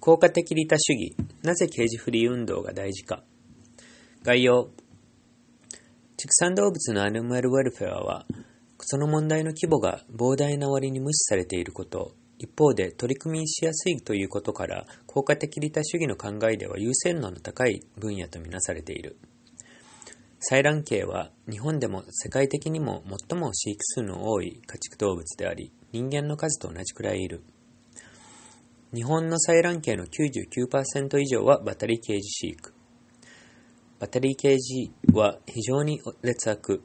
効果的利他主義、なぜケージフリー運動が大事か。概要。畜産動物のアニマルウェルフェアは、その問題の規模が膨大な割に無視されていること、一方で取り組みしやすいということから、効果的利他主義の考えでは優先度の高い分野とみなされている。採卵系は日本でも世界的にも最も飼育数の多い家畜動物であり、人間の数と同じくらいいる。日本の採卵系の99%以上はバタリーケージ飼育。バタリーケージは非常に劣悪。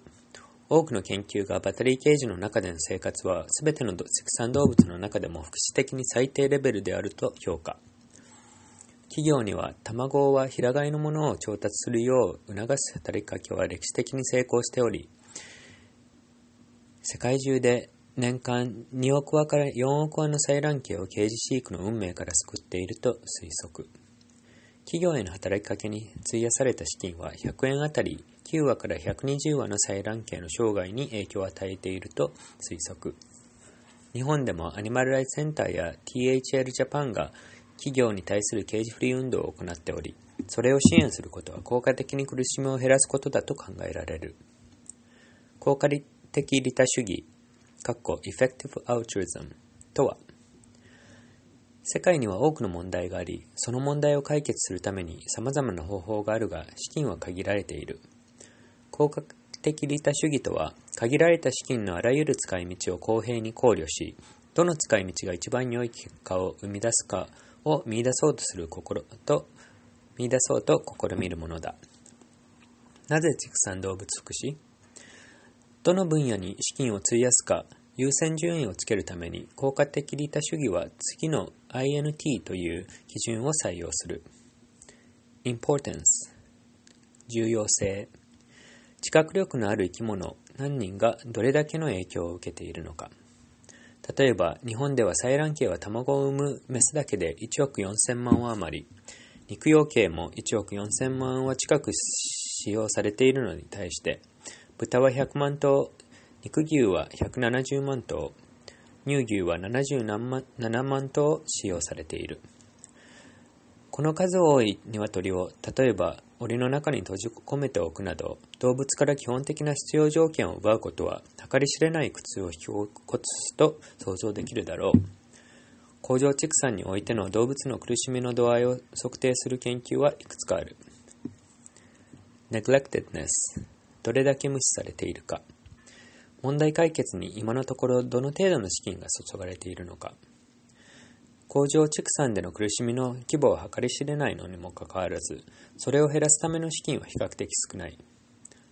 多くの研究がバタリーケージの中での生活は全ての畜産動物の中でも福祉的に最低レベルであると評価。企業には卵は平飼いのものを調達するよう促す働きかけは歴史的に成功しており、世界中で年間2億羽から4億羽の採卵系をケージ飼育の運命から救っていると推測。企業への働きかけに費やされた資金は100円あたり9話から120話の採卵系の生涯に影響を与えていると推測。日本でもアニマルライツセンターや THL ジャパンが企業に対するケージフリー運動を行っており、それを支援することは効果的に苦しみを減らすことだと考えられる。効果的利他主義、effective altruism とは、世界には多くの問題があり、その問題を解決するために様々な方法があるが、資金は限られている。効果的利他主義とは、限られた資金のあらゆる使い道を公平に考慮し、どの使い道が一番良い結果を生み出すかを見出そうとする心と、見出そうと試みるものだ。なぜ畜産動物福祉？どの分野に資金を費やすか？優先順位をつけるために効果的利他主義は次の INT という基準を採用する。importance 重要性。知覚力のある生き物何人がどれだけの影響を受けているのか。例えば日本では採卵系は卵を産むメスだけで1億4000万羽余り。肉用系も1億4000万羽近く使用されているのに対して豚は100万頭肉牛は170万頭、乳牛は77万頭使用されている。この数多い鶏を例えば檻の中に閉じ込めておくなど動物から基本的な必要条件を奪うことは計り知れない苦痛を引き起こすと想像できるだろう。工場畜産においての動物の苦しみの度合いを測定する研究はいくつかある。neglectedness どれだけ無視されているか。問題解決に今のところどの程度の資金が注がれているのか。工場畜産での苦しみの規模は計り知れないのにもかかわらず、それを減らすための資金は比較的少ない。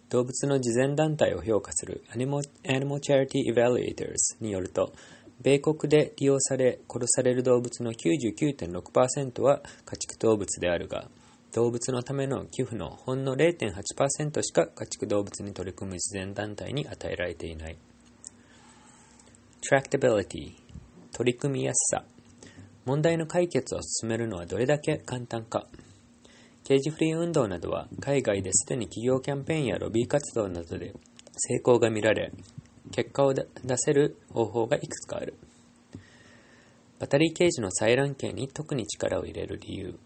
動物の慈善団体を評価する Animal, Animal Charity Evaluators によると、米国で利用され殺される動物の99.6%は家畜動物であるが、動物のための寄付のほんの0.8%しか家畜動物に取り組む慈善団体に与えられていない。Tractability 取り組みやすさ。問題の解決を進めるのはどれだけ簡単か。ケージフリー運動などは海外ですでに企業キャンペーンやロビー活動などで成功が見られ結果を出せる方法がいくつかある。バタリーケージの採卵系に特に力を入れる理由。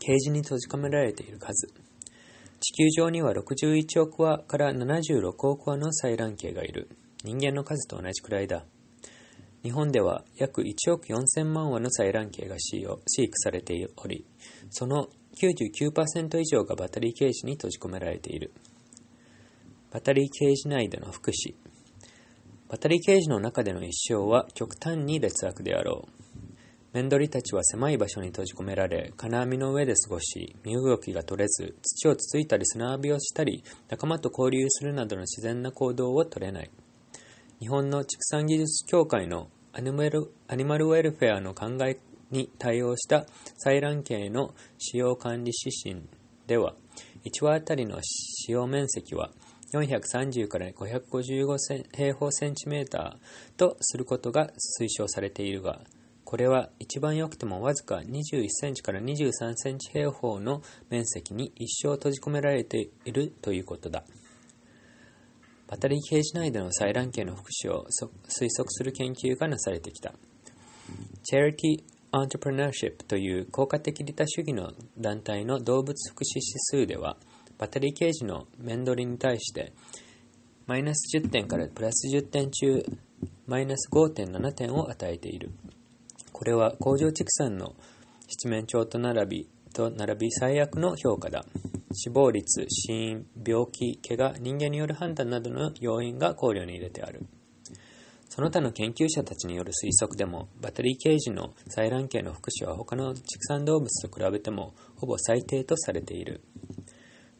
ケージに閉じ込められている数。地球上には61億羽から76億羽の採卵系がいる。人間の数と同じくらいだ。日本では約1億4000万羽の採卵系が飼育されており、その99%以上がバタリーケージに閉じ込められている。バタリーケージ内での福祉。バタリーケージの中での一生は極端に劣悪であろう。メンドリたちは狭い場所に閉じ込められ、金網の上で過ごし、身動きが取れず、土をつついたり砂浴びをしたり、仲間と交流するなどの自然な行動を取れない。日本の畜産技術協会のアニマルアニマルウェルフェアの考えに対応した採卵系の使用管理指針では、1羽あたりの使用面積は430から555平方センチメーターとすることが推奨されているが、これは一番良くてもわずか21センチから23センチ平方の面積に一生閉じ込められているということだ。バタリーケージ内での採卵系の福祉を推測する研究がなされてきた。チェリティ Entrepreneurship という効果的利他主義の団体の動物福祉指数では、バッテリーケージの面取りに対して、マイナス10点からプラス10点中、マイナス5.7点を与えている。これは工場畜産の七面鳥と並び、と並び最悪の評価だ。死亡率、死因、病気、怪我、人間による判断などの要因が考慮に入れてある。その他の研究者たちによる推測でも、バタリーケージの採卵系の福祉は他の畜産動物と比べてもほぼ最低とされている。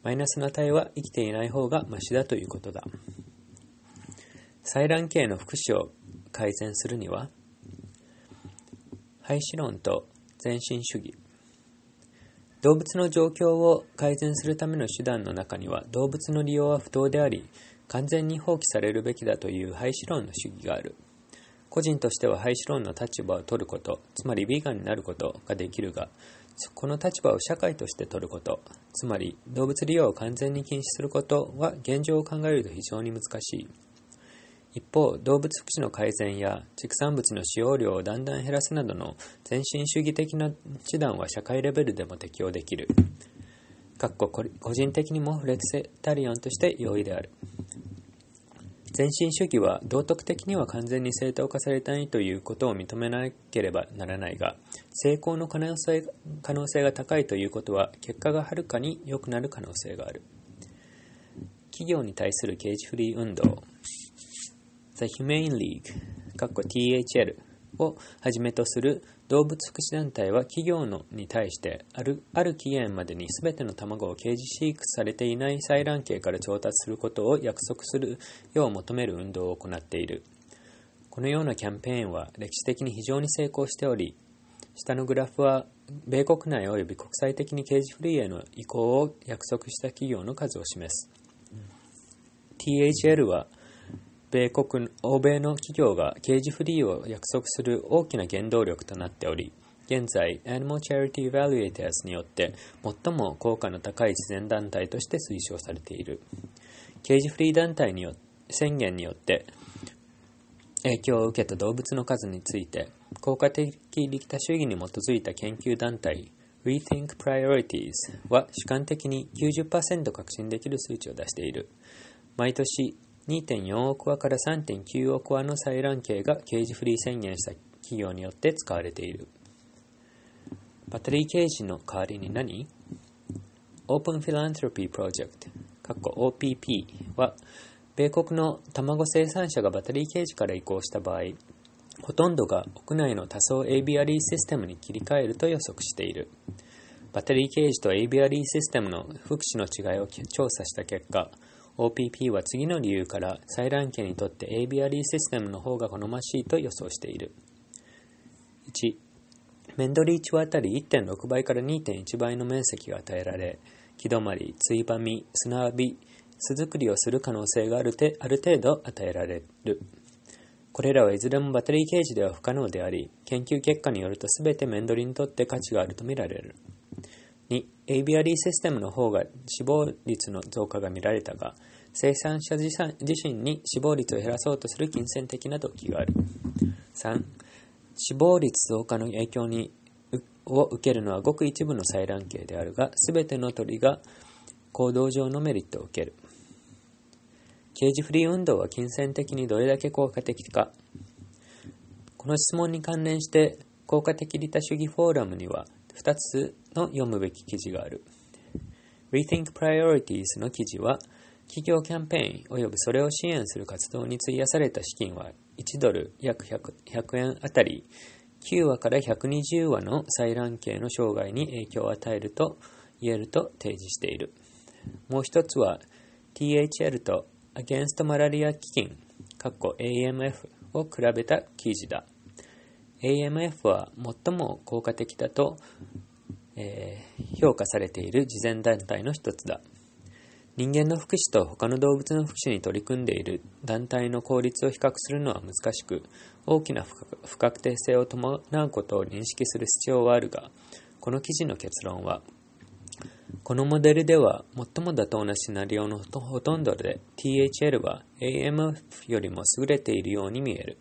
マイナスな値は生きていない方がマシだということだ。採卵系の福祉を改善するには、廃止論と全身主義、動物の状況を改善するための手段の中には動物の利用は不当であり完全に放棄されるべきだという廃止論の主義がある。個人としては廃止論の立場を取ることつまりヴィーガンになることができるがこの立場を社会として取ることつまり動物利用を完全に禁止することは現状を考えると非常に難しい。一方、動物福祉の改善や畜産物の使用量をだんだん減らすなどの全身主義的な手段は社会レベルでも適用できる。かっこ個人的にもフレクセタリアンとして容易である。全身主義は道徳的には完全に正当化されたいということを認めなければならないが、成功の可能性可能性が高いということは結果がはるかに良くなる可能性がある。企業に対するケージフリー運動 The Humane League THL をはじめとする動物福祉団体は企業のに対してあるある期限までに全ての卵をケージ飼育されていない採卵系から調達することを約束するよう求める運動を行っている。このようなキャンペーンは歴史的に非常に成功しており、下のグラフは米国内及び国際的にケージフリーへの移行を約束した企業の数を示す。THL は米国、欧米の企業がケージフリーを約束する大きな原動力となっており、現在、Animal Charity Evaluators によって最も効果の高い自然団体として推奨されている。ケージフリー団体によ宣言によって影響を受けた動物の数について、効果的利他主義に基づいた研究団体 Rethink Priorities は主観的に90%確信できる数値を出している。毎年2.4億羽から3.9億羽の採卵鶏がケージフリー宣言した企業によって使われている。バッテリーケージの代わりに何オープンフィラントロピープロジェクト、OPP は、米国の卵生産者がバッテリーケージから移行した場合、ほとんどが屋内の多層エイビアリーシステムに切り替えると予測している。バッテリーケージとエイビアリーシステムの福祉の違いを調査した結果、OPP は次の理由から採卵系にとってエイビアリーシステムの方が好ましいと予想している。1、メンドリーチはあたり1.6倍から2.1倍の面積が与えられ、木止まり、ついばみ、砂浴び、巣作りをする可能性があるてある程度与えられる。これらはいずれもバッテリーケージでは不可能であり、研究結果によると全てメンドリにとって価値があるとみられる。2、エイビアリーシステムの方が死亡率の増加が見られたが、生産者自身に死亡率を減らそうとする金銭的な動機がある。3、死亡率増加の影響にを受けるのはごく一部の採卵系であるが、すべての鳥が行動上のメリットを受ける。ケージフリー運動は金銭的にどれだけ効果的か。この質問に関連して、効果的利他主義フォーラムには2つの読むべき記事がある。Rethink Priorities の記事は、企業キャンペーン及びそれを支援する活動に費やされた資金は1ドル約 100, 100円あたり9話から120話の採卵系の生涯に影響を与えると言えると提示している。もう一つは THL と Against マラリア基金 AMF を比べた記事だ。AMF は最も効果的だと、えー、評価されている慈善団体の一つだ。人間の福祉と他の動物の福祉に取り組んでいる団体の効率を比較するのは難しく、大きな不確定性を伴うことを認識する必要はあるが、この記事の結論は、このモデルでは最も妥当なシナリオのほとんどで THL は AMF よりも優れているように見える。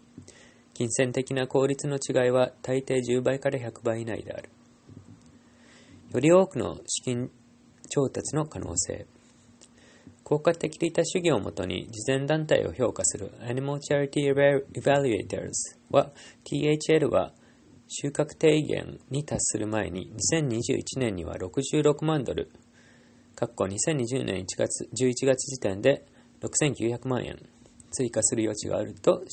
金銭的な効率の違いは大抵10倍から100倍以内である。より多くの資金調達の可能性。効果的利他主義をもとに慈善団体を評価する Animal Charity Evaluators は THL は収穫低減に達する前に2021年には66万ドル、2020年1月11月時点で6900万円追加する余地があると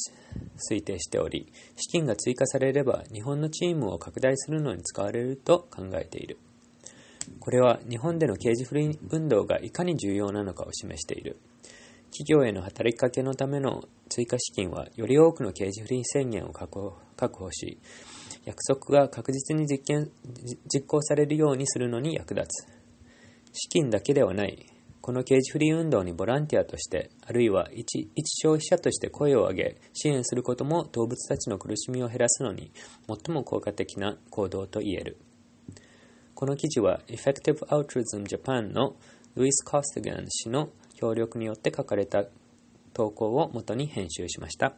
推定しており、資金が追加されれば日本のチームを拡大するのに使われると考えている。これは日本での刑事不倫運動がいかに重要なのかを示している。企業への働きかけのための追加資金は、より多くの刑事不倫宣言を確保し、約束が確実に実現実行されるようにするのに役立つ。資金だけではない。このケージフリー運動にボランティアとして、あるいは一一消費者として声を上げ、支援することも動物たちの苦しみを減らすのに最も効果的な行動と言える。この記事は Effective Altruism Japan のルイス・コステガン氏の協力によって書かれた投稿をもとに編集しました。